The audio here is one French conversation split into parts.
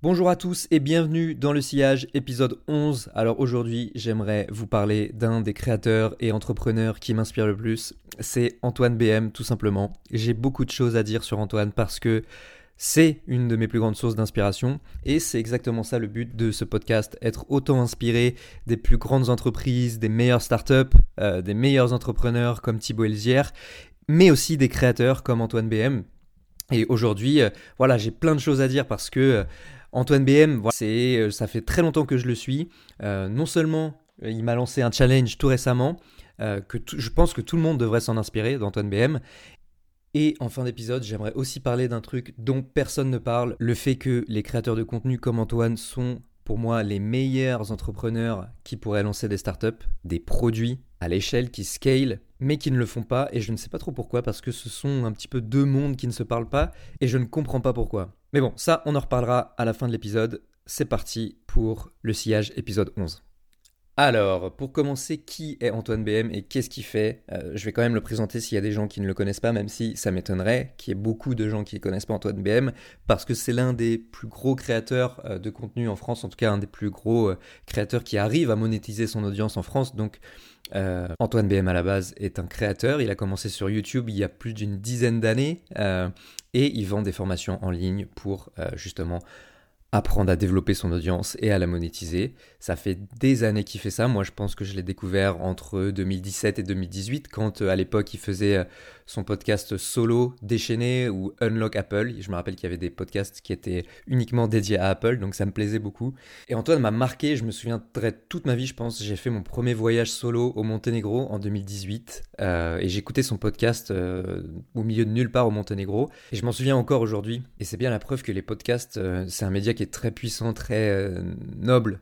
Bonjour à tous et bienvenue dans le sillage épisode 11. Alors aujourd'hui j'aimerais vous parler d'un des créateurs et entrepreneurs qui m'inspire le plus. C'est Antoine BM tout simplement. J'ai beaucoup de choses à dire sur Antoine parce que c'est une de mes plus grandes sources d'inspiration et c'est exactement ça le but de ce podcast, être autant inspiré des plus grandes entreprises, des meilleures startups, euh, des meilleurs entrepreneurs comme Thibaut Elzière, mais aussi des créateurs comme Antoine BM. Et aujourd'hui, euh, voilà, j'ai plein de choses à dire parce que... Euh, Antoine BM, c'est, euh, ça fait très longtemps que je le suis. Euh, non seulement euh, il m'a lancé un challenge tout récemment, que je pense que tout le monde devrait s'en inspirer d'Antoine BM. Et en fin d'épisode, j'aimerais aussi parler d'un truc dont personne ne parle, le fait que les créateurs de contenu comme Antoine sont pour moi les meilleurs entrepreneurs qui pourraient lancer des startups, des produits à l'échelle qui scale, mais qui ne le font pas, et je ne sais pas trop pourquoi, parce que ce sont un petit peu deux mondes qui ne se parlent pas, et je ne comprends pas pourquoi. Mais bon, ça, on en reparlera à la fin de l'épisode. C'est parti pour le sillage épisode 11. Alors, pour commencer, qui est Antoine BM et qu'est-ce qu'il fait euh, Je vais quand même le présenter s'il y a des gens qui ne le connaissent pas, même si ça m'étonnerait qu'il y ait beaucoup de gens qui ne connaissent pas Antoine BM, parce que c'est l'un des plus gros créateurs euh, de contenu en France, en tout cas un des plus gros euh, créateurs qui arrive à monétiser son audience en France. Donc, Antoine BM à la base est un créateur, il a commencé sur YouTube il y a plus d'une dizaine d'années, et il vend des formations en ligne pour justement apprendre à développer son audience et à la monétiser. Ça fait des années qu'il fait ça. Moi, je pense que je l'ai découvert entre 2017 et 2018, quand euh, à l'époque il faisait euh, son podcast solo déchaîné ou Unlock Apple. Je me rappelle qu'il y avait des podcasts qui étaient uniquement dédiés à Apple, donc ça me plaisait beaucoup. Et Antoine m'a marqué, je me souviendrai toute ma vie, je pense. J'ai fait mon premier voyage solo au Monténégro en 2018 euh, et j'écoutais son podcast au milieu de nulle part au Monténégro. Et je m'en souviens encore aujourd'hui. Et c'est bien la preuve que les podcasts, c'est un média qui est très puissant, très euh, noble,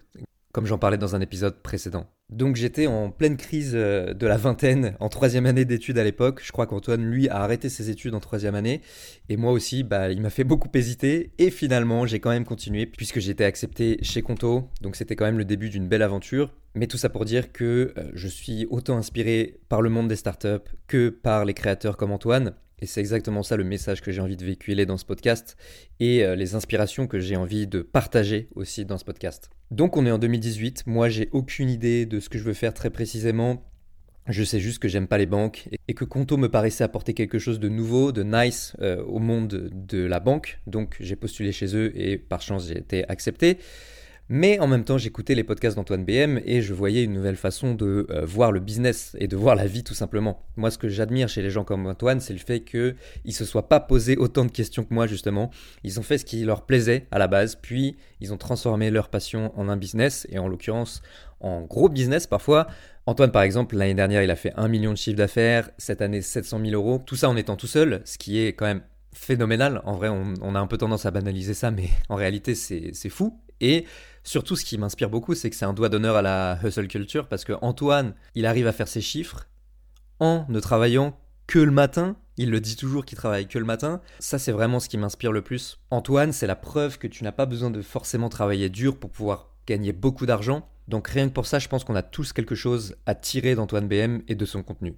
comme j'en parlais dans un épisode précédent. Donc j'étais en pleine crise euh, de la vingtaine, en troisième année d'études à l'époque. Je crois qu'Antoine, lui, a arrêté ses études en troisième année. Et moi aussi, bah, il m'a fait beaucoup hésiter. Et finalement, j'ai quand même continué, puisque j'ai été accepté chez Conto. Donc c'était quand même le début d'une belle aventure. Mais tout ça pour dire que euh, je suis autant inspiré par le monde des startups que par les créateurs comme Antoine. Et c'est exactement ça le message que j'ai envie de véhiculer dans ce podcast et euh, les inspirations que j'ai envie de partager aussi dans ce podcast. Donc on est en 2018, moi j'ai aucune idée de ce que je veux faire très précisément. Je sais juste que j'aime pas les banques et que Conto me paraissait apporter quelque chose de nouveau, de nice euh, au monde de la banque. Donc j'ai postulé chez eux et par chance j'ai été accepté. Mais en même temps, j'écoutais les podcasts d'Antoine BM et je voyais une nouvelle façon de euh, voir le business et de voir la vie tout simplement. Moi, ce que j'admire chez les gens comme Antoine, c'est le fait qu'ils ne se soient pas posés autant de questions que moi, justement. Ils ont fait ce qui leur plaisait à la base, puis ils ont transformé leur passion en un business, et en l'occurrence en gros business parfois. Antoine, par exemple, l'année dernière, il a fait 1 million de chiffre d'affaires, cette année 700 000 euros, tout ça en étant tout seul, ce qui est quand même phénoménal. En vrai, on a un peu tendance à banaliser ça, mais en réalité, c'est fou. Et surtout, ce qui m'inspire beaucoup, c'est que c'est un doigt d'honneur à la hustle culture parce que Antoine, il arrive à faire ses chiffres en ne travaillant que le matin. Il le dit toujours qu'il travaille que le matin. Ça, c'est vraiment ce qui m'inspire le plus. Antoine, c'est la preuve que tu n'as pas besoin de forcément travailler dur pour pouvoir gagner beaucoup d'argent. Donc rien que pour ça, je pense qu'on a tous quelque chose à tirer d'Antoine BM et de son contenu.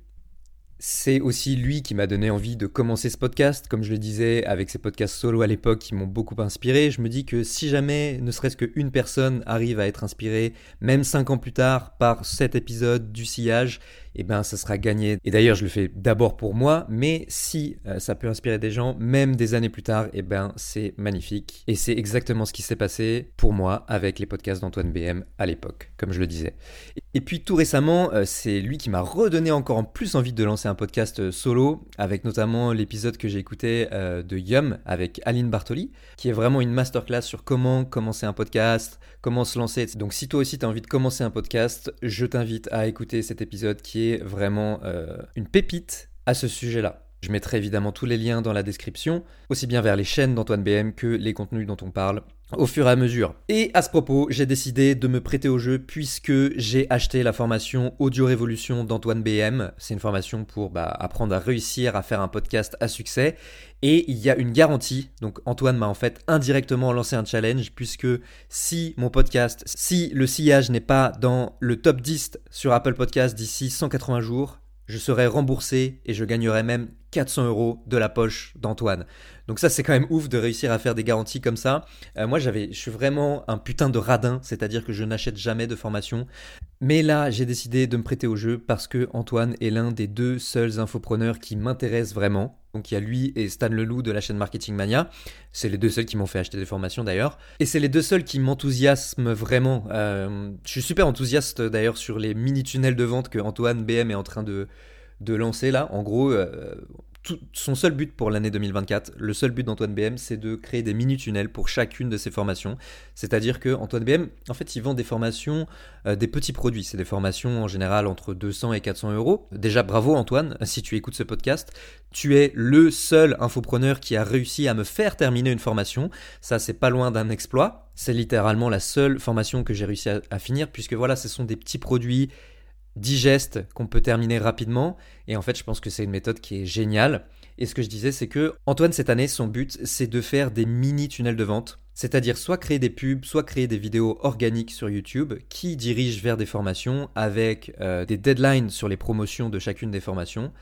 C'est aussi lui qui m'a donné envie de commencer ce podcast. Comme je le disais, avec ses podcasts solo à l'époque qui m'ont beaucoup inspiré, je me dis que si jamais ne serait-ce qu'une personne arrive à être inspirée, même cinq ans plus tard, par cet épisode du sillage, eh ben ça sera gagné. Et d'ailleurs, je le fais d'abord pour moi, mais si euh, ça peut inspirer des gens, même des années plus tard, eh ben c'est magnifique. Et c'est exactement ce qui s'est passé pour moi avec les podcasts d'Antoine BM à l'époque, comme je le disais. Et puis tout récemment, euh, c'est lui qui m'a redonné encore en plus envie de lancer podcast euh, solo, avec notamment l'épisode que j'ai écouté de Yum avec Aline Bartoli, qui est vraiment une masterclass sur comment commencer un podcast, comment se lancer. Donc si toi aussi tu as envie de commencer un podcast, je t'invite à écouter cet épisode qui est vraiment euh, une pépite à ce sujet-là. Je mettrai évidemment tous les liens dans la description, aussi bien vers les chaînes d'Antoine BM que les contenus dont on parle au fur et à mesure. Et à ce propos, j'ai décidé de me prêter au jeu puisque j'ai acheté la formation Audio Révolution d'Antoine BM. C'est une formation pour bah, apprendre à réussir à faire un podcast à succès. Et il y a une garantie. Donc Antoine m'a en fait indirectement lancé un challenge puisque si mon podcast, si le sillage n'est pas dans le top 10 sur Apple Podcast d'ici 180 jours, je serai remboursé et je gagnerai même 400 euros de la poche d'Antoine. Donc ça c'est quand même ouf de réussir à faire des garanties comme ça. Euh, moi j'avais, je suis vraiment un putain de radin, c'est-à-dire que je n'achète jamais de formation. Mais là j'ai décidé de me prêter au jeu parce que Antoine est l'un des deux seuls infopreneurs qui m'intéressent vraiment. Donc il y a lui et Stan Leloup de la chaîne Marketing Mania. C'est les deux seuls qui m'ont fait acheter des formations d'ailleurs. Et c'est les deux seuls qui m'enthousiasment vraiment. Euh, je suis super enthousiaste d'ailleurs sur les mini-tunnels de vente que Antoine BM est en train de, de lancer là. En gros, euh, son seul but pour l'année 2024, le seul but d'Antoine BM, c'est de créer des mini-tunnels pour chacune de ses formations. C'est-à-dire que Antoine BM, en fait, il vend des formations, euh, des petits produits. C'est des formations en général entre 200 et 400 euros. Déjà, bravo Antoine, si tu écoutes ce podcast. Tu es le seul infopreneur qui a réussi à me faire terminer une formation. Ça, c'est pas loin d'un exploit. C'est littéralement la seule formation que j'ai réussi à finir, puisque voilà, ce sont des petits produits digeste qu'on peut terminer rapidement. Et en fait, je pense que c'est une méthode qui est géniale. Et ce que je disais, c'est que Antoine, cette année, son but, c'est de faire des mini tunnels de vente. C'est-à-dire soit créer des pubs, soit créer des vidéos organiques sur YouTube qui dirigent vers des formations avec euh, des deadlines sur les promotions de chacune des formations.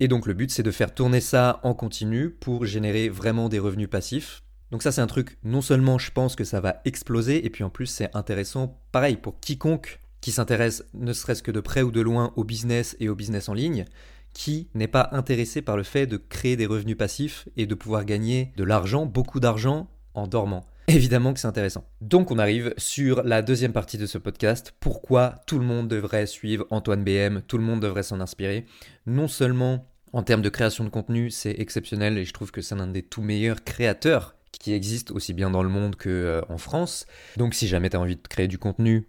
Et donc le but, c'est de faire tourner ça en continu pour générer vraiment des revenus passifs. Donc ça, c'est un truc, non seulement je pense que ça va exploser, et puis en plus, c'est intéressant, pareil, pour quiconque qui s'intéresse ne serait-ce que de près ou de loin au business et au business en ligne, qui n'est pas intéressé par le fait de créer des revenus passifs et de pouvoir gagner de l'argent, beaucoup d'argent, en dormant. Évidemment que c'est intéressant. Donc on arrive sur la deuxième partie de ce podcast. Pourquoi tout le monde devrait suivre Antoine BM, tout le monde devrait s'en inspirer. Non seulement en termes de création de contenu, c'est exceptionnel et je trouve que c'est l'un des tout meilleurs créateurs qui existent aussi bien dans le monde qu'en euh, France. Donc si jamais tu as envie de créer du contenu,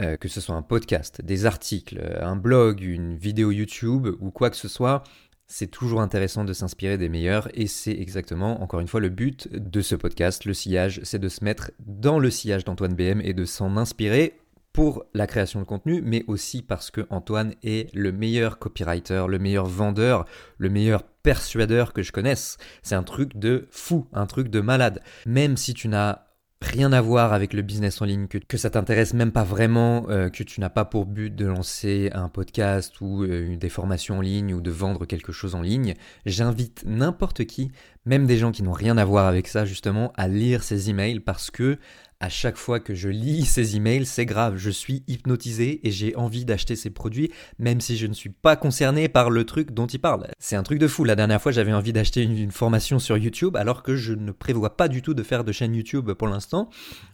euh, que ce soit un podcast, des articles, euh, un blog, une vidéo YouTube ou quoi que ce soit, c'est toujours intéressant de s'inspirer des meilleurs et c'est exactement, encore une fois, le but de ce podcast, le sillage, c'est de se mettre dans le sillage d'Antoine BM et de s'en inspirer pour la création de contenu, mais aussi parce que Antoine est le meilleur copywriter, le meilleur vendeur, le meilleur persuadeur que je connaisse. C'est un truc de fou, un truc de malade. Même si tu n'as rien à voir avec le business en ligne, que, ça t'intéresse même pas vraiment, euh, que tu n'as pas pour but de lancer un podcast ou euh, des formations en ligne ou de vendre quelque chose en ligne, j'invite n'importe qui, même des gens qui n'ont rien à voir avec ça justement, à lire ces emails parce que à chaque fois que je lis ces emails, c'est grave, je suis hypnotisé et j'ai envie d'acheter ces produits, même si je ne suis pas concerné par le truc dont il parle. C'est un truc de fou. La dernière fois, j'avais envie d'acheter une, formation sur YouTube, alors que je ne prévois pas du tout de faire de chaîne YouTube pour l'instant.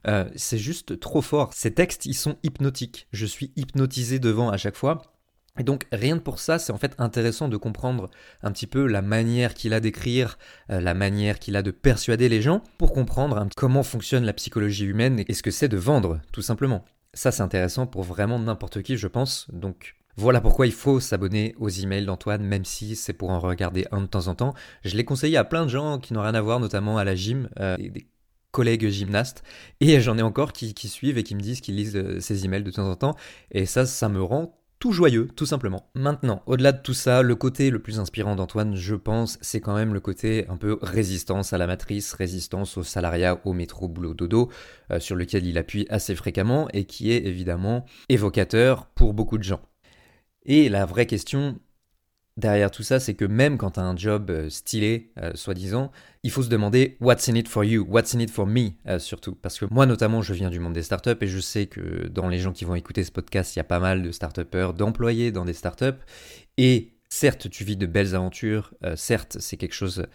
Euh, c'est juste trop fort. Ces textes, ils sont hypnotiques. Je suis hypnotisé devant à chaque fois. Et donc rien que pour ça, c'est en fait intéressant de comprendre un petit peu la manière qu'il a d'écrire, euh, la manière qu'il a de persuader les gens, pour comprendre comment fonctionne la psychologie humaine et ce que c'est de vendre, tout simplement. Ça c'est intéressant pour vraiment n'importe qui, je pense. Donc voilà pourquoi il faut s'abonner aux emails d'Antoine, même si c'est pour en regarder un de temps en temps. Je l'ai conseillé à plein de gens qui n'ont rien à voir, notamment à la gym, euh, des collègues gymnastes, et j'en ai encore qui, qui, suivent et qui me disent qu'ils lisent euh, ces emails de temps en temps, et ça, ça me rend tout joyeux, tout simplement. Maintenant, au-delà de tout ça, le côté le plus inspirant d'Antoine, je pense, c'est quand même le côté un peu résistance à la matrice, résistance au salariat, au métro, boulot, dodo, euh, sur lequel il appuie assez fréquemment et qui est évidemment évocateur pour beaucoup de gens. Et la vraie question, derrière tout ça, c'est que même quand tu as un job euh, stylé, euh, soi-disant, il faut se demander what's in it for you, what's in it for me euh, surtout. Parce que moi notamment, je viens du monde des startups et je sais que dans les gens qui vont écouter ce podcast, il y a pas mal de startupeurs, d'employés dans des startups. Et certes, tu vis de belles aventures, certes, c'est quelque chose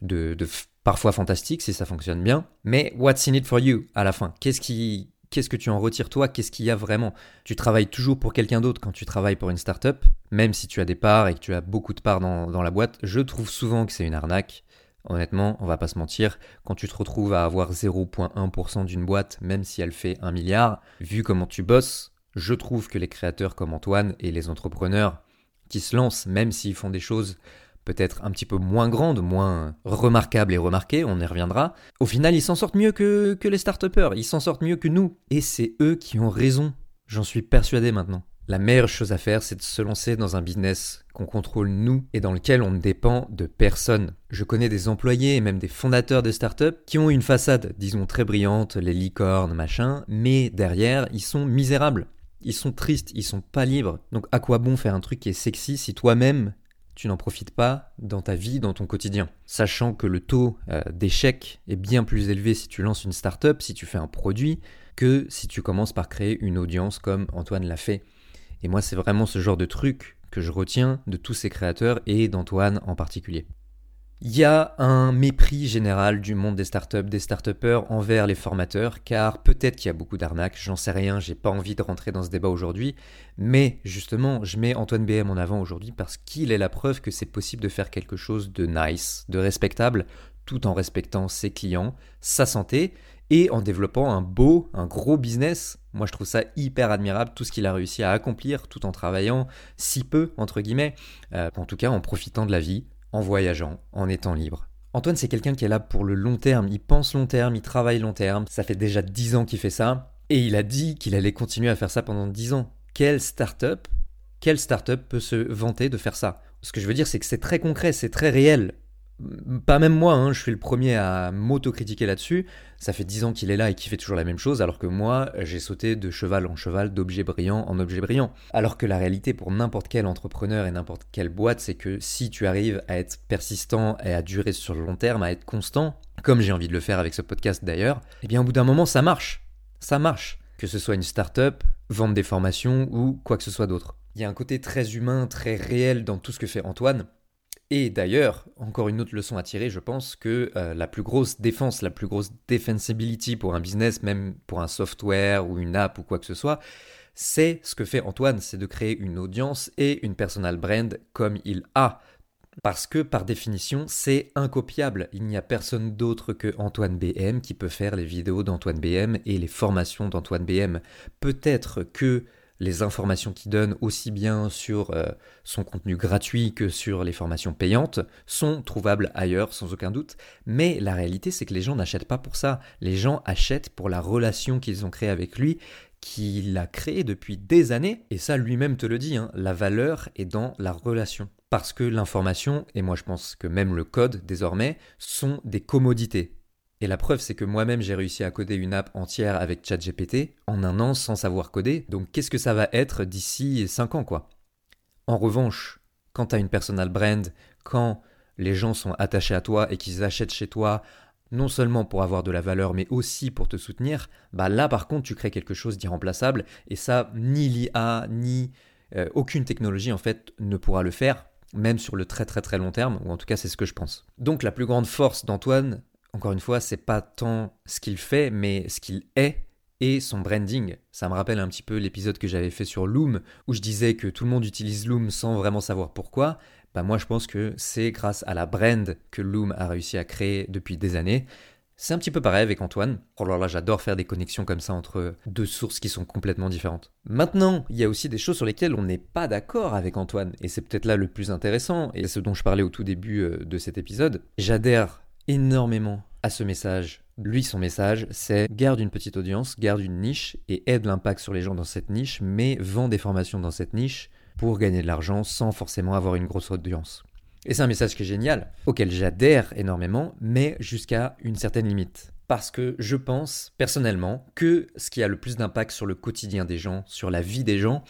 de, de parfois fantastique si ça fonctionne bien, mais what's in it for you à la fin? Qu'est-ce qui, qu'est-ce que tu en retires toi? Qu'est-ce qu'il y a vraiment? Tu travailles toujours pour quelqu'un d'autre quand tu travailles pour une startup, même si tu as des parts et que tu as beaucoup de parts dans, la boîte. Je trouve souvent que c'est une arnaque. Honnêtement, on va pas se mentir, quand tu te retrouves à avoir 0,1% d'une boîte, même si elle fait un milliard, vu comment tu bosses, je trouve que les créateurs comme Antoine et les entrepreneurs qui se lancent, même s'ils font des choses peut-être un petit peu moins grande, moins remarquable et remarquée, on y reviendra, au final ils s'en sortent mieux que, que les start ils s'en sortent mieux que nous. Et c'est eux qui ont raison, j'en suis persuadé maintenant. La meilleure chose à faire, c'est de se lancer dans un business qu'on contrôle nous et dans lequel on ne dépend de personne. Je connais des employés et même des fondateurs de start-up qui ont une façade, disons très brillante, les licornes, machin, mais derrière, ils sont misérables. Ils sont tristes, ils sont pas libres. Donc à quoi bon faire un truc qui est sexy si toi-même tu n'en profites pas dans ta vie, dans ton quotidien? Sachant que le taux euh, d'échec est bien plus élevé si tu lances une startup, si tu fais un produit, que si tu commences par créer une audience comme Antoine l'a fait. Et moi, c'est vraiment ce genre de truc que je retiens de tous ces créateurs et d'Antoine en particulier. Il y a un mépris général du monde des startups, des startupeurs envers les formateurs, car peut-être qu'il y a beaucoup d'arnaques, j'en sais rien, j'ai pas envie de rentrer dans ce débat aujourd'hui, mais justement, je mets Antoine BM en avant aujourd'hui parce qu'il est la preuve que c'est possible de faire quelque chose de nice, de respectable, tout en respectant ses clients, sa santé, et en développant un beau, un gros business. Moi, je trouve ça hyper admirable, tout ce qu'il a réussi à accomplir, tout en travaillant si peu, entre guillemets, euh, en tout cas en profitant de la vie, en voyageant, en étant libre. Antoine, c'est quelqu'un qui est là pour le long terme. Il pense long terme, il travaille long terme. Ça fait déjà 10 ans qu'il fait ça. Et il a dit qu'il allait continuer à faire ça pendant 10 ans. Quelle start-up, quelle start-up peut se vanter de faire ça? Ce que je veux dire, c'est que c'est très concret, c'est très réel pas même moi, hein, je suis le premier à m'autocritiquer là-dessus. Ça fait dix ans qu'il est là et qu'il fait toujours la même chose, alors que moi, j'ai sauté de cheval en cheval, d'objet brillant en objet brillant. Alors que la réalité pour n'importe quel entrepreneur et n'importe quelle boîte, c'est que si tu arrives à être persistant et à durer sur le long terme, à être constant, comme j'ai envie de le faire avec ce podcast d'ailleurs, eh bien au bout d'un moment, ça marche. Ça marche. Que ce soit une start-up, vendre des formations ou quoi que ce soit d'autre. Il y a un côté très humain, très réel dans tout ce que fait Antoine. Et d'ailleurs, encore une autre leçon à tirer, je pense que euh, la plus grosse défense, la plus grosse defensibility pour un business, même pour un software ou une app ou quoi que ce soit, c'est ce que fait Antoine, c'est de créer une audience et une personal brand comme il a. Parce que par définition, c'est incopiable. Il n'y a personne d'autre que Antoine BM qui peut faire les vidéos d'Antoine BM et les formations d'Antoine BM. Peut-être que les informations qu'il donne aussi bien sur euh, son contenu gratuit que sur les formations payantes sont trouvables ailleurs sans aucun doute, mais la réalité c'est que les gens n'achètent pas pour ça, les gens achètent pour la relation qu'ils ont créée avec lui, qu'il a créée depuis des années, et ça lui-même te le dit, hein, la valeur est dans la relation. Parce que l'information, et moi je pense que même le code désormais, sont des commodités. Et la preuve, c'est que moi-même, j'ai réussi à coder une app entière avec ChatGPT en un an sans savoir coder. Donc, qu'est-ce que ça va être d'ici 5 ans, quoi? En revanche, quand tu une personal brand, quand les gens sont attachés à toi et qu'ils achètent chez toi, non seulement pour avoir de la valeur, mais aussi pour te soutenir, bah là, par contre, tu crées quelque chose d'irremplaçable. Et ça, ni l'IA, ni euh, aucune technologie, en fait, ne pourra le faire même sur le très très très long terme, ou en tout cas c'est ce que je pense. Donc la plus grande force d'Antoine, encore une fois, c'est pas tant ce qu'il fait, mais ce qu'il est et son branding. Ça me rappelle un petit peu l'épisode que j'avais fait sur Loom, où je disais que tout le monde utilise Loom sans vraiment savoir pourquoi. Bah moi je pense que c'est grâce à la brand que Loom a réussi à créer depuis des années. C'est un petit peu pareil avec Antoine. Oh là là, j'adore faire des connexions comme ça entre deux sources qui sont complètement différentes. Maintenant, il y a aussi des choses sur lesquelles on n'est pas d'accord avec Antoine, et c'est peut-être là le plus intéressant, et ce dont je parlais au tout début euh, de cet épisode. J'adhère énormément à ce message. Lui, son message, c'est garde une petite audience, garde une niche et aide l'impact sur les gens dans cette niche, mais vend des formations dans cette niche pour gagner de l'argent sans forcément avoir une grosse audience. Et c'est un message qui est génial, auquel j'adhère énormément, mais jusqu'à une certaine limite. Parce que je pense personnellement que ce qui a le plus d'impact sur le quotidien des gens, sur la vie des gens,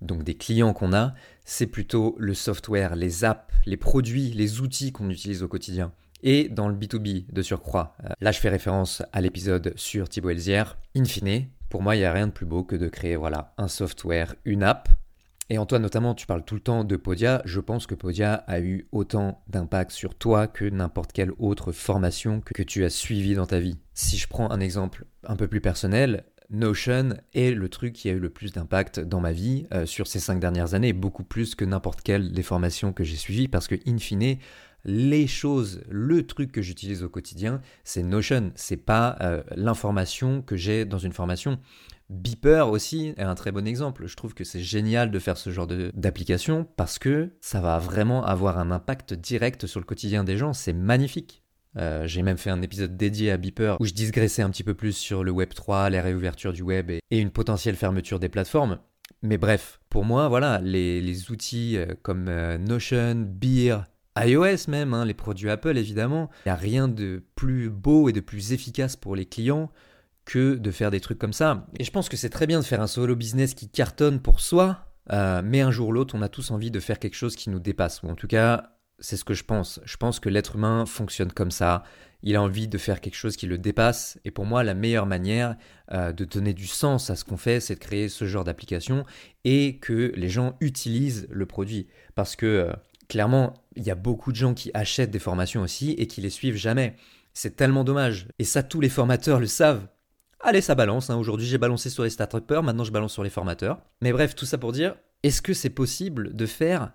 donc des clients qu'on a, c'est plutôt le software, les apps, les produits, les outils qu'on utilise au quotidien et dans le B2B de surcroît. Euh, là, je fais référence à l'épisode sur Thibaut Elzière. In fine, pour moi, il n'y a rien de plus beau que de créer voilà, un software, une app. Et Antoine, notamment, tu parles tout le temps de Podia. Je pense que Podia a eu autant d'impact sur toi que n'importe quelle autre formation que tu as suivie dans ta vie. Si je prends un exemple un peu plus personnel, Notion est le truc qui a eu le plus d'impact dans ma vie euh, sur ces cinq dernières années, beaucoup plus que n'importe quelle des formations que j'ai suivies, parce que in fine, les choses, le truc que j'utilise au quotidien, c'est Notion. C'est pas euh, l'information que j'ai dans une formation. Beeper aussi est un très bon exemple. Je trouve que c'est génial de faire ce genre d'application parce que ça va vraiment avoir un impact direct sur le quotidien des gens. C'est magnifique. Euh, j'ai même fait un épisode dédié à Beeper où je digressais un petit peu plus sur le Web 3, les réouvertures du web et, une potentielle fermeture des plateformes. Mais bref, pour moi, voilà, les, outils euh, comme Notion, Beer, iOS même, hein, les produits Apple évidemment. Il n'y a rien de plus beau et de plus efficace pour les clients que de faire des trucs comme ça. Et je pense que c'est très bien de faire un solo business qui cartonne pour soi, euh, mais un jour ou l'autre, on a tous envie de faire quelque chose qui nous dépasse, ou en tout cas, c'est ce que je pense. Je pense que l'être humain fonctionne comme ça. Il a envie de faire quelque chose qui le dépasse. Et pour moi, la meilleure manière euh, de donner du sens à ce qu'on fait, c'est de créer ce genre d'application et que les gens utilisent le produit. Parce que euh, clairement, il y a beaucoup de gens qui achètent des formations aussi et qui les suivent jamais. C'est tellement dommage. Et ça, tous les formateurs le savent. Allez, ça balance. Hein. Aujourd'hui, j'ai balancé sur les start maintenant je balance sur les formateurs. Mais bref, tout ça pour dire, est-ce que c'est possible de faire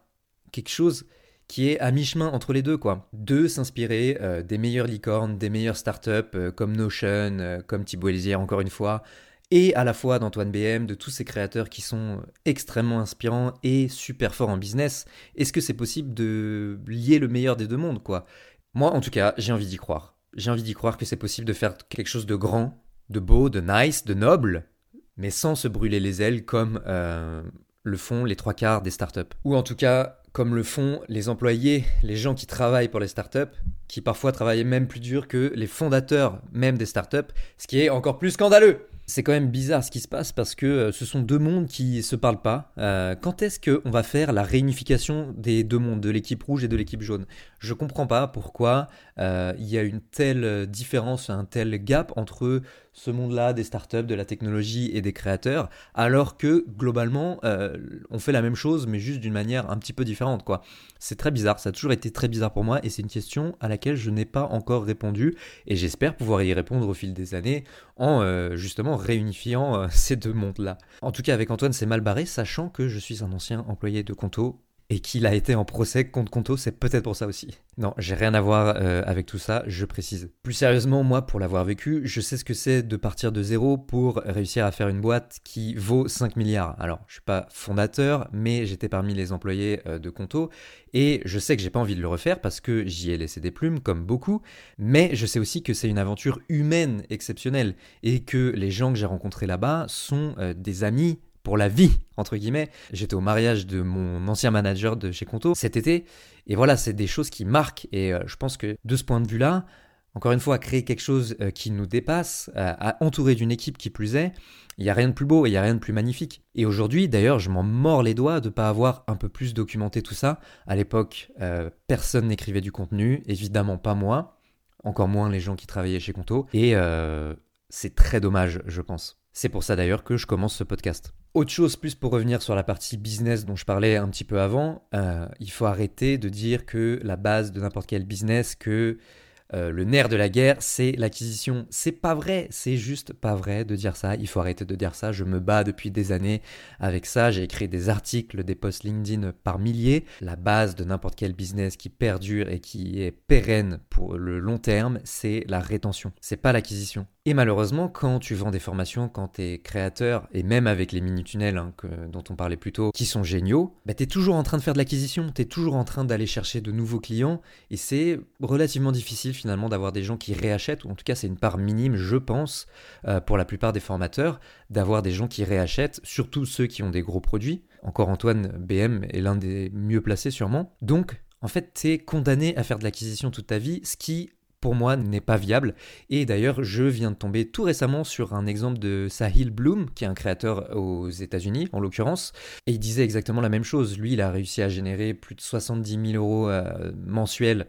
quelque chose qui est à mi-chemin entre les deux, quoi? De s'inspirer euh, des meilleures licornes, des meilleures startups euh, comme Notion, euh, comme Thibaut encore une fois, et à la fois d'Antoine BM, de tous ces créateurs qui sont extrêmement inspirants et super forts en business. Est-ce que c'est possible de lier le meilleur des deux mondes, quoi? Moi, en tout cas, j'ai envie d'y croire. J'ai envie d'y croire que c'est possible de faire quelque chose de grand, de beau, de nice, de noble, mais sans se brûler les ailes comme le font les trois quarts des startups. Ou en tout cas, comme le font les employés, les gens qui travaillent pour les startups, qui parfois travaillent même plus dur que les fondateurs même des startups, ce qui est encore plus scandaleux. C'est quand même bizarre ce qui se passe parce que euh, ce sont deux mondes qui se parlent pas. Euh, quand est-ce qu'on va faire la réunification des deux mondes, de l'équipe rouge et de l'équipe jaune? Je comprends pas pourquoi euh, il y a une telle différence, un tel gap entre ce monde-là des startups, de la technologie et des créateurs, alors que globalement on fait la même chose mais juste d'une manière un petit peu différente. C'est très bizarre, ça a toujours été très bizarre pour moi et c'est une question à laquelle je n'ai pas encore répondu et j'espère pouvoir y répondre au fil des années en justement réunifiant euh, ces deux mondes-là. En tout cas, avec Antoine, c'est mal barré, sachant que je suis un ancien employé de Conto et qu'il a été en procès contre Conto, c'est peut-être pour ça aussi. Non, j'ai rien à voir euh, avec tout ça, je précise. Plus sérieusement, moi, pour l'avoir vécu, je sais ce que c'est de partir de zéro pour réussir à faire une boîte qui vaut 5 milliards. Alors, je suis pas fondateur, mais j'étais parmi les employés euh, de Conto, et je sais que j'ai pas envie de le refaire parce que j'y ai laissé des plumes, comme beaucoup, mais je sais aussi que c'est une aventure humaine exceptionnelle, et que les gens que j'ai rencontrés là-bas sont euh, des amis pour la vie, entre guillemets. J'étais au mariage de mon ancien manager de chez Conto cet été. Et voilà, c'est des choses qui marquent. Et euh, je pense que de ce point de vue-là, encore une fois, créer quelque chose euh, qui nous dépasse, à entourer d'une équipe qui plus est, il n'y a rien de plus beau, il n'y a rien de plus magnifique. Et aujourd'hui, d'ailleurs, je m'en mords les doigts de ne pas avoir un peu plus documenté tout ça. À l'époque, euh, personne n'écrivait du contenu, évidemment pas moi, encore moins les gens qui travaillaient chez Conto. Et c'est très dommage, je pense. C'est pour ça d'ailleurs que je commence ce podcast. Autre chose, plus pour revenir sur la partie business dont je parlais un petit peu avant, euh, il faut arrêter de dire que la base de n'importe quel business, que euh, le nerf de la guerre, c'est l'acquisition. C'est pas vrai, c'est juste pas vrai de dire ça. Il faut arrêter de dire ça. Je me bats depuis des années avec ça. J'ai écrit des articles, des posts LinkedIn par milliers. La base de n'importe quel business qui perdure et qui est pérenne pour le long terme, c'est la rétention. C'est pas l'acquisition. Et malheureusement, quand tu vends des formations, quand tu es créateur, et même avec les mini-tunnels hein, dont on parlait plus tôt, qui sont géniaux, bah, tu es toujours en train de faire de l'acquisition, tu es toujours en train d'aller chercher de nouveaux clients, et c'est relativement difficile finalement d'avoir des gens qui réachètent, ou en tout cas c'est une part minime, je pense, euh, pour la plupart des formateurs, d'avoir des gens qui réachètent, surtout ceux qui ont des gros produits. Encore Antoine BM est l'un des mieux placés sûrement. Donc, en fait, tu es condamné à faire de l'acquisition toute ta vie, ce qui moi n'est pas viable. Et d'ailleurs, je viens de tomber tout récemment sur un exemple de Sahil Bloom, qui est un créateur aux États-Unis en l'occurrence, et il disait exactement la même chose. Lui, il a réussi à générer plus de 70 000 euros euh, mensuels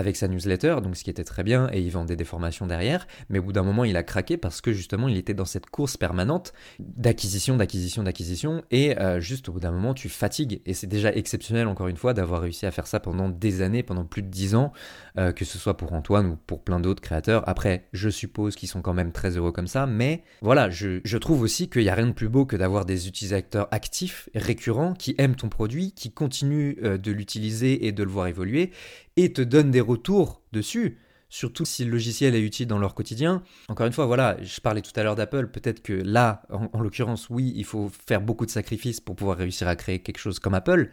avec sa newsletter, donc ce qui était très bien, et il vendait des formations derrière, mais au bout d'un moment il a craqué parce que justement il était dans cette course permanente d'acquisition, d'acquisition, d'acquisition, et euh, juste au bout d'un moment tu fatigues, et c'est déjà exceptionnel encore une fois d'avoir réussi à faire ça pendant des années, pendant plus de dix ans, euh, que ce soit pour Antoine ou pour plein d'autres créateurs. Après, je suppose qu'ils sont quand même très heureux comme ça, mais voilà, je, je trouve aussi qu'il n'y a rien de plus beau que d'avoir des utilisateurs actifs, récurrents, qui aiment ton produit, qui continuent euh, de l'utiliser et de le voir évoluer, et te donnent des retours dessus, surtout si le logiciel est utile dans leur quotidien. Encore une fois, voilà, je parlais tout à l'heure d'Apple, peut-être que là, en, l'occurrence, oui, il faut faire beaucoup de sacrifices pour pouvoir réussir à créer quelque chose comme Apple,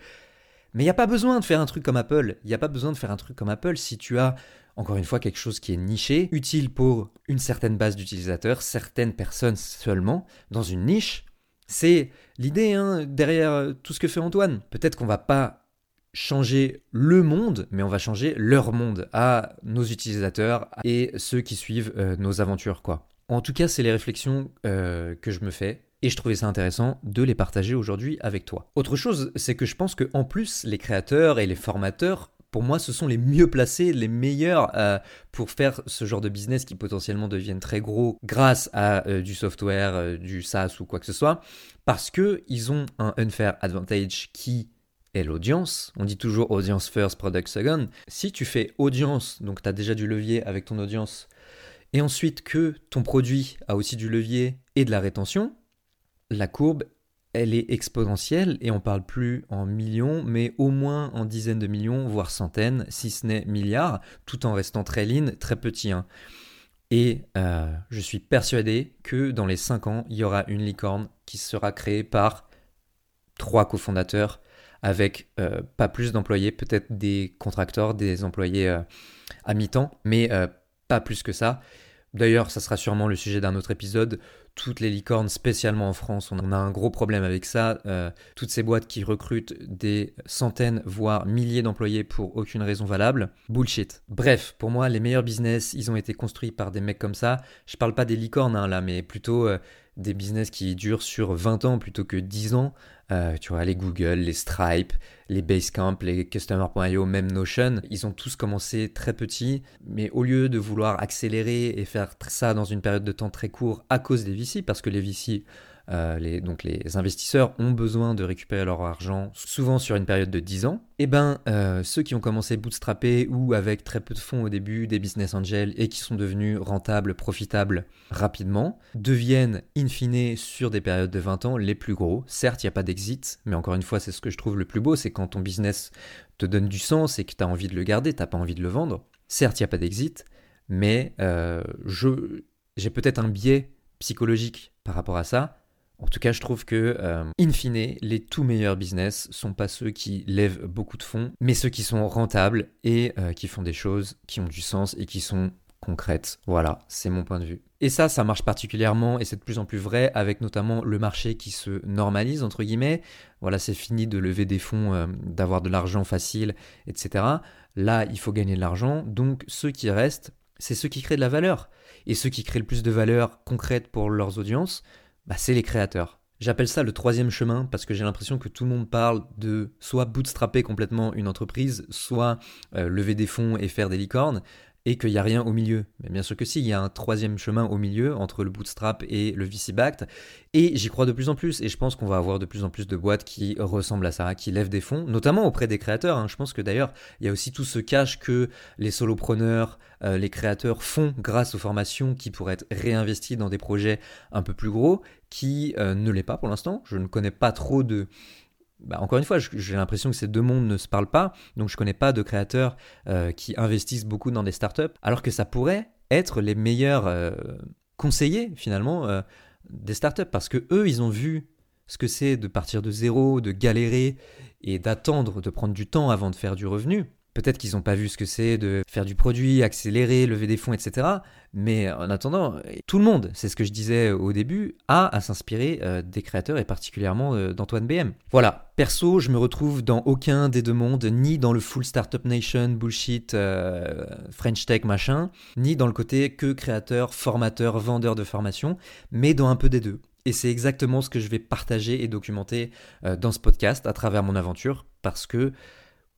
mais il n'y a pas besoin de faire un truc comme Apple, il n'y a pas besoin de faire un truc comme Apple si tu as, encore une fois, quelque chose qui est niché, utile pour une certaine base d'utilisateurs, certaines personnes seulement, dans une niche. C'est l'idée hein, derrière tout ce que fait Antoine. Peut-être qu'on va pas changer le monde, mais on va changer leur monde à nos utilisateurs et ceux qui suivent euh, nos aventures, quoi. En tout cas, c'est les réflexions euh, que je me fais. et je trouvais ça intéressant de les partager aujourd'hui avec toi. Autre chose, c'est que je pense que en plus les créateurs et les formateurs pour moi, ce sont les mieux placés, les meilleurs euh, pour faire ce genre de business qui potentiellement deviennent très gros grâce à du software, du SaaS ou quoi que ce soit, parce que ils ont un unfair advantage qui l'audience. On dit toujours audience first, product second. Si tu fais audience, donc tu as déjà du levier avec ton audience, et ensuite que ton produit a aussi du levier et de la rétention, la courbe elle est exponentielle et on parle plus en millions, mais au moins en dizaines de millions, voire centaines, si ce n'est milliards, tout en restant très lean, très petit. Hein. Et euh, je suis persuadé que dans les 5 ans, il y aura une licorne qui sera créée par trois cofondateurs avec euh, pas plus d'employés, peut-être des contracteurs, des employés euh, à mi-temps, mais pas plus que ça. D'ailleurs, ça sera sûrement le sujet d'un autre épisode toutes les licornes, spécialement en France, on a un gros problème avec ça. Euh, toutes ces boîtes qui recrutent des centaines, voire milliers d'employés pour aucune raison valable, bullshit. Bref, pour moi, les meilleurs business, ils ont été construits par des mecs comme ça. Je parle pas des licornes hein, là, mais plutôt euh, des business qui durent sur 20 ans plutôt que 10 ans. Euh, tu vois, les Google, les Stripe, les Basecamp, les Customer.io, même Notion, ils ont tous commencé très petits, mais au lieu de vouloir accélérer et faire ça dans une période de temps très court à cause des VC, parce que les VC euh, donc les investisseurs ont besoin de récupérer leur argent souvent sur une période de 10 ans, et eh ben euh, ceux qui ont commencé bootstrappés ou avec très peu de fonds au début, des business angels et qui sont devenus rentables, profitables rapidement, deviennent in fine sur des périodes de 20 ans les plus gros. Certes, il n'y a pas d'exit, mais encore une fois, c'est ce que je trouve le plus beau, c'est quand ton business te donne du sens et que tu as envie de le garder, tu n'as pas envie de le vendre. Certes, il n'y a pas d'exit, mais euh, j'ai peut-être un biais psychologique par rapport à ça, en tout cas, je trouve que, euh, in fine, les tout meilleurs business sont pas ceux qui lèvent beaucoup de fonds, mais ceux qui sont rentables et euh, qui font des choses qui ont du sens et qui sont concrètes. Voilà, c'est mon point de vue. Et ça, ça marche particulièrement, et c'est de plus en plus vrai, avec notamment le marché qui se normalise, entre guillemets. Voilà, c'est fini de lever des fonds, euh, d'avoir de l'argent facile, etc. Là, il faut gagner de l'argent, donc ceux qui restent, c'est ceux qui créent de la valeur. Et ceux qui créent le plus de valeur concrète pour leurs audiences, bah, c'est les créateurs. J'appelle ça le troisième chemin parce que j'ai l'impression que tout le monde parle de soit bootstrapper complètement une entreprise, soit euh, lever des fonds et faire des licornes et qu'il n'y a rien au milieu. Mais bien sûr que si, il y a un troisième chemin au milieu entre le bootstrap et le VC-backed. Et j'y crois de plus en plus. Et je pense qu'on va avoir de plus en plus de boîtes qui ressemblent à ça, qui lèvent des fonds, notamment auprès des créateurs. Hein. Je pense que d'ailleurs, il y a aussi tout ce cash que les solopreneurs, euh, les créateurs font grâce aux formations qui pourraient être réinvestis dans des projets un peu plus gros, qui euh, ne l'est pas pour l'instant. Je ne connais pas trop de bah, encore une fois, j'ai l'impression que ces deux mondes ne se parlent pas, donc je connais pas de créateurs euh, qui investissent beaucoup dans des startups, alors que ça pourrait être les meilleurs euh, conseillers finalement euh, des startups, parce que eux, ils ont vu ce que c'est de partir de zéro, de galérer et d'attendre, de prendre du temps avant de faire du revenu. Peut-être qu'ils n'ont pas vu ce que c'est de faire du produit, accélérer, lever des fonds, etc. Mais en attendant, tout le monde, c'est ce que je disais au début, a à s'inspirer euh, des créateurs et particulièrement euh, d'Antoine BM. Voilà, perso, je me retrouve dans aucun des deux mondes, ni dans le full startup nation, bullshit, euh, French tech, machin, ni dans le côté que créateur, formateur, vendeur de formation, mais dans un peu des deux. Et c'est exactement ce que je vais partager et documenter dans ce podcast à travers mon aventure, parce que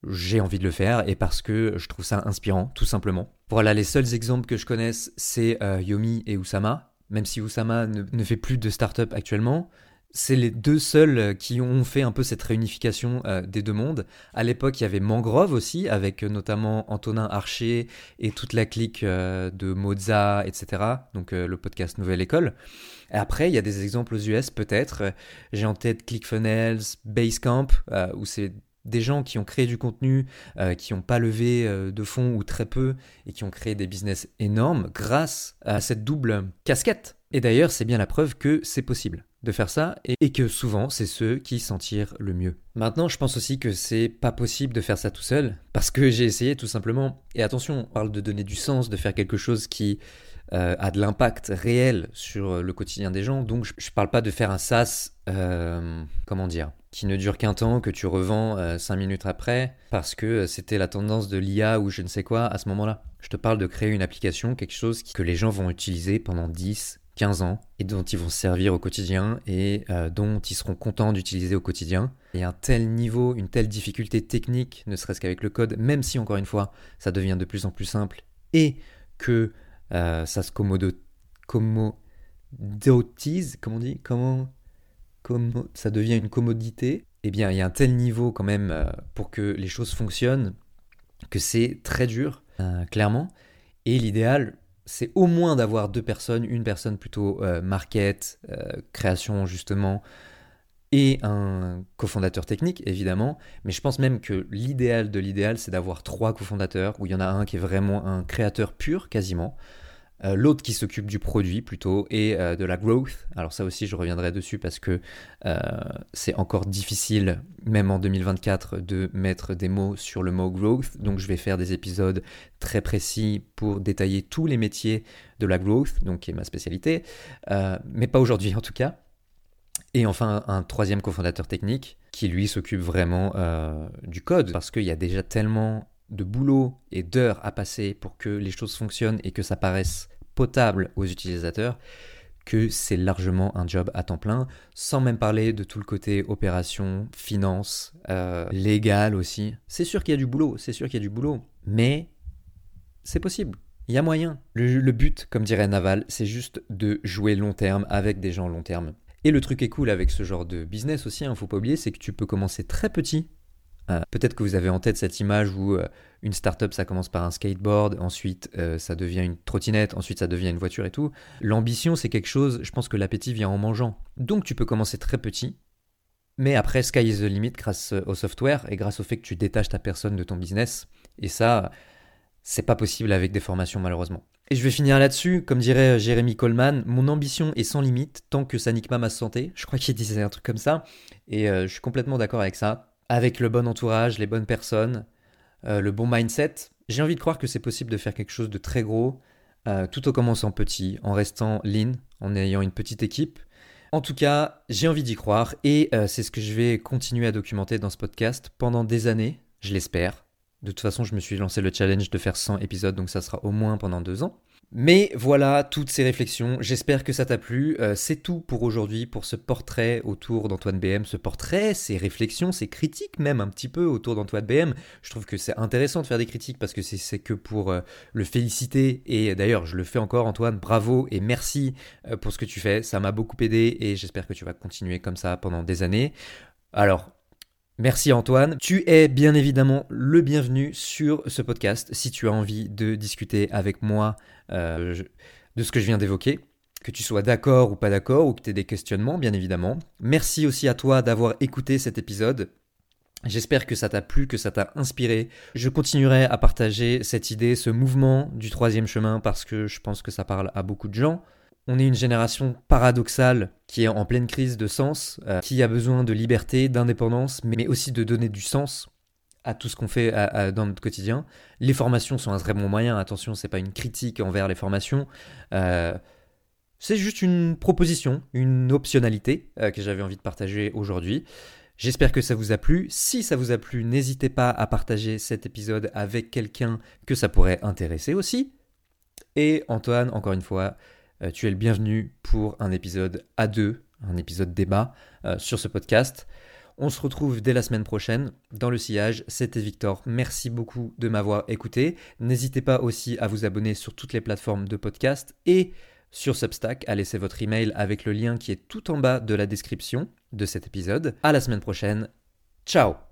j'ai envie de le faire et parce que je trouve ça inspirant, tout simplement. Voilà, les seuls exemples que je connaisse, c'est euh, Yomi et Usama. Même si Usama ne, fait plus de start-up actuellement, c'est les deux seuls qui ont fait un peu cette réunification euh, des deux mondes. À l'époque, il y avait Mangrove aussi, avec euh, notamment Antonin Archer et toute la clique de Moza, etc. Donc le podcast Nouvelle École. Après, il y a des exemples aux US peut-être. J'ai en tête ClickFunnels, Basecamp, où c'est des gens qui ont créé du contenu, euh, qui n'ont pas levé euh, de fonds ou très peu, et qui ont créé des business énormes grâce à cette double casquette. Et d'ailleurs, c'est bien la preuve que c'est possible de faire ça et, que souvent c'est ceux qui s'en tirent le mieux. Maintenant, je pense aussi que c'est pas possible de faire ça tout seul parce que j'ai essayé tout simplement. Et attention, on parle de donner du sens, de faire quelque chose qui euh, a de l'impact réel sur le quotidien des gens. Donc, je, ne parle pas de faire un SaaS, comment dire, qui ne dure qu'un temps, que tu revends 5 euh, minutes après, parce que euh, c'était la tendance de l'IA ou je ne sais quoi à ce moment-là. Je te parle de créer une application, quelque chose que les gens vont utiliser pendant 10, 15 ans et dont ils vont se servir au quotidien et euh, dont ils seront contents d'utiliser au quotidien. Et un tel niveau, une telle difficulté technique, ne serait-ce qu'avec le code, même si encore une fois ça devient de plus en plus simple et que ça se commodo, commodotise, comment on dit? Comment ça devient une commodité, eh bien il y a un tel niveau quand même euh, pour que les choses fonctionnent que c'est très dur, clairement. Et l'idéal, c'est au moins d'avoir deux personnes, une personne plutôt euh, market, euh, création justement, et un cofondateur technique évidemment, mais je pense même que l'idéal de l'idéal c'est d'avoir trois cofondateurs, où il y en a un qui est vraiment un créateur pur quasiment, euh, l'autre qui s'occupe du produit plutôt et euh, de la growth. Alors ça aussi je reviendrai dessus parce que euh, c'est encore difficile même en 2024 de mettre des mots sur le mot growth. Donc je vais faire des épisodes très précis pour détailler tous les métiers de la growth, donc qui est ma spécialité, mais pas aujourd'hui en tout cas. Et enfin un troisième cofondateur technique qui lui s'occupe vraiment du code parce qu'il y a déjà tellement de boulot et d'heures à passer pour que les choses fonctionnent et que ça paraisse potable aux utilisateurs que c'est largement un job à temps plein, sans même parler de tout le côté opération, finance, euh, légal aussi. C'est sûr qu'il y a du boulot, c'est sûr qu'il y a du boulot, mais c'est possible. Il y a moyen. Le, but, comme dirait Naval, c'est juste de jouer long terme avec des gens long terme. Et le truc est cool avec ce genre de business aussi, ne hein, faut pas oublier, c'est que tu peux commencer très petit euh, peut-être que vous avez en tête cette image où euh, une startup ça commence par un skateboard, ensuite euh, ça devient une trottinette, ensuite ça devient une voiture et tout. L'ambition c'est quelque chose, je pense que l'appétit vient en mangeant. Donc tu peux commencer très petit, mais après sky is the limit grâce au software et grâce au fait que tu détaches ta personne de ton business. Et ça, c'est pas possible avec des formations malheureusement. Et je vais finir là-dessus, comme dirait Jérémy Coleman, mon ambition est sans limite tant que ça nique pas ma santé. Je crois qu'il disait un truc comme ça, et je suis complètement d'accord avec ça avec le bon entourage, les bonnes personnes, euh, le bon mindset, j'ai envie de croire que c'est possible de faire quelque chose de très gros, euh, tout en commençant petit, en restant lean, en ayant une petite équipe. En tout cas, j'ai envie d'y croire et euh, c'est ce que je vais continuer à documenter dans ce podcast pendant des années, je l'espère. De toute façon, je me suis lancé le challenge de faire 100 épisodes, donc ça sera au moins pendant deux ans. Mais voilà toutes ces réflexions, j'espère que ça t'a plu. Euh, c'est tout pour aujourd'hui, pour ce portrait autour d'Antoine BM, ce portrait, ces réflexions, ces critiques même un petit peu autour d'Antoine BM. Je trouve que c'est intéressant de faire des critiques parce que c'est que pour euh, le féliciter. Et d'ailleurs, je le fais encore Antoine, bravo et merci euh, pour ce que tu fais, ça m'a beaucoup aidé et j'espère que tu vas continuer comme ça pendant des années. Alors, Merci Antoine. Tu es bien évidemment le bienvenu sur ce podcast si tu as envie de discuter avec moi euh, de ce que je viens d'évoquer. Que tu sois d'accord ou pas d'accord ou que tu aies des questionnements, bien évidemment. Merci aussi à toi d'avoir écouté cet épisode. J'espère que ça t'a plu, que ça t'a inspiré. Je continuerai à partager cette idée, ce mouvement du troisième chemin parce que je pense que ça parle à beaucoup de gens. On est une génération paradoxale qui est en pleine crise de sens, euh, qui a besoin de liberté, d'indépendance, mais aussi de donner du sens à tout ce qu'on fait dans notre quotidien. Les formations sont un très bon moyen, attention, c'est pas une critique envers les formations. Euh, c'est juste une proposition, une optionnalité euh, que j'avais envie de partager aujourd'hui. J'espère que ça vous a plu. Si ça vous a plu, n'hésitez pas à partager cet épisode avec quelqu'un que ça pourrait intéresser aussi. Et Antoine, encore une fois, euh, tu es le bienvenu pour un épisode à deux, un épisode débat euh, sur ce podcast. On se retrouve dès la semaine prochaine dans le sillage. C'était Victor. Merci beaucoup de m'avoir écouté. N'hésitez pas aussi à vous abonner sur toutes les plateformes de podcast et sur Substack à laisser votre email avec le lien qui est tout en bas de la description de cet épisode. À la semaine prochaine. Ciao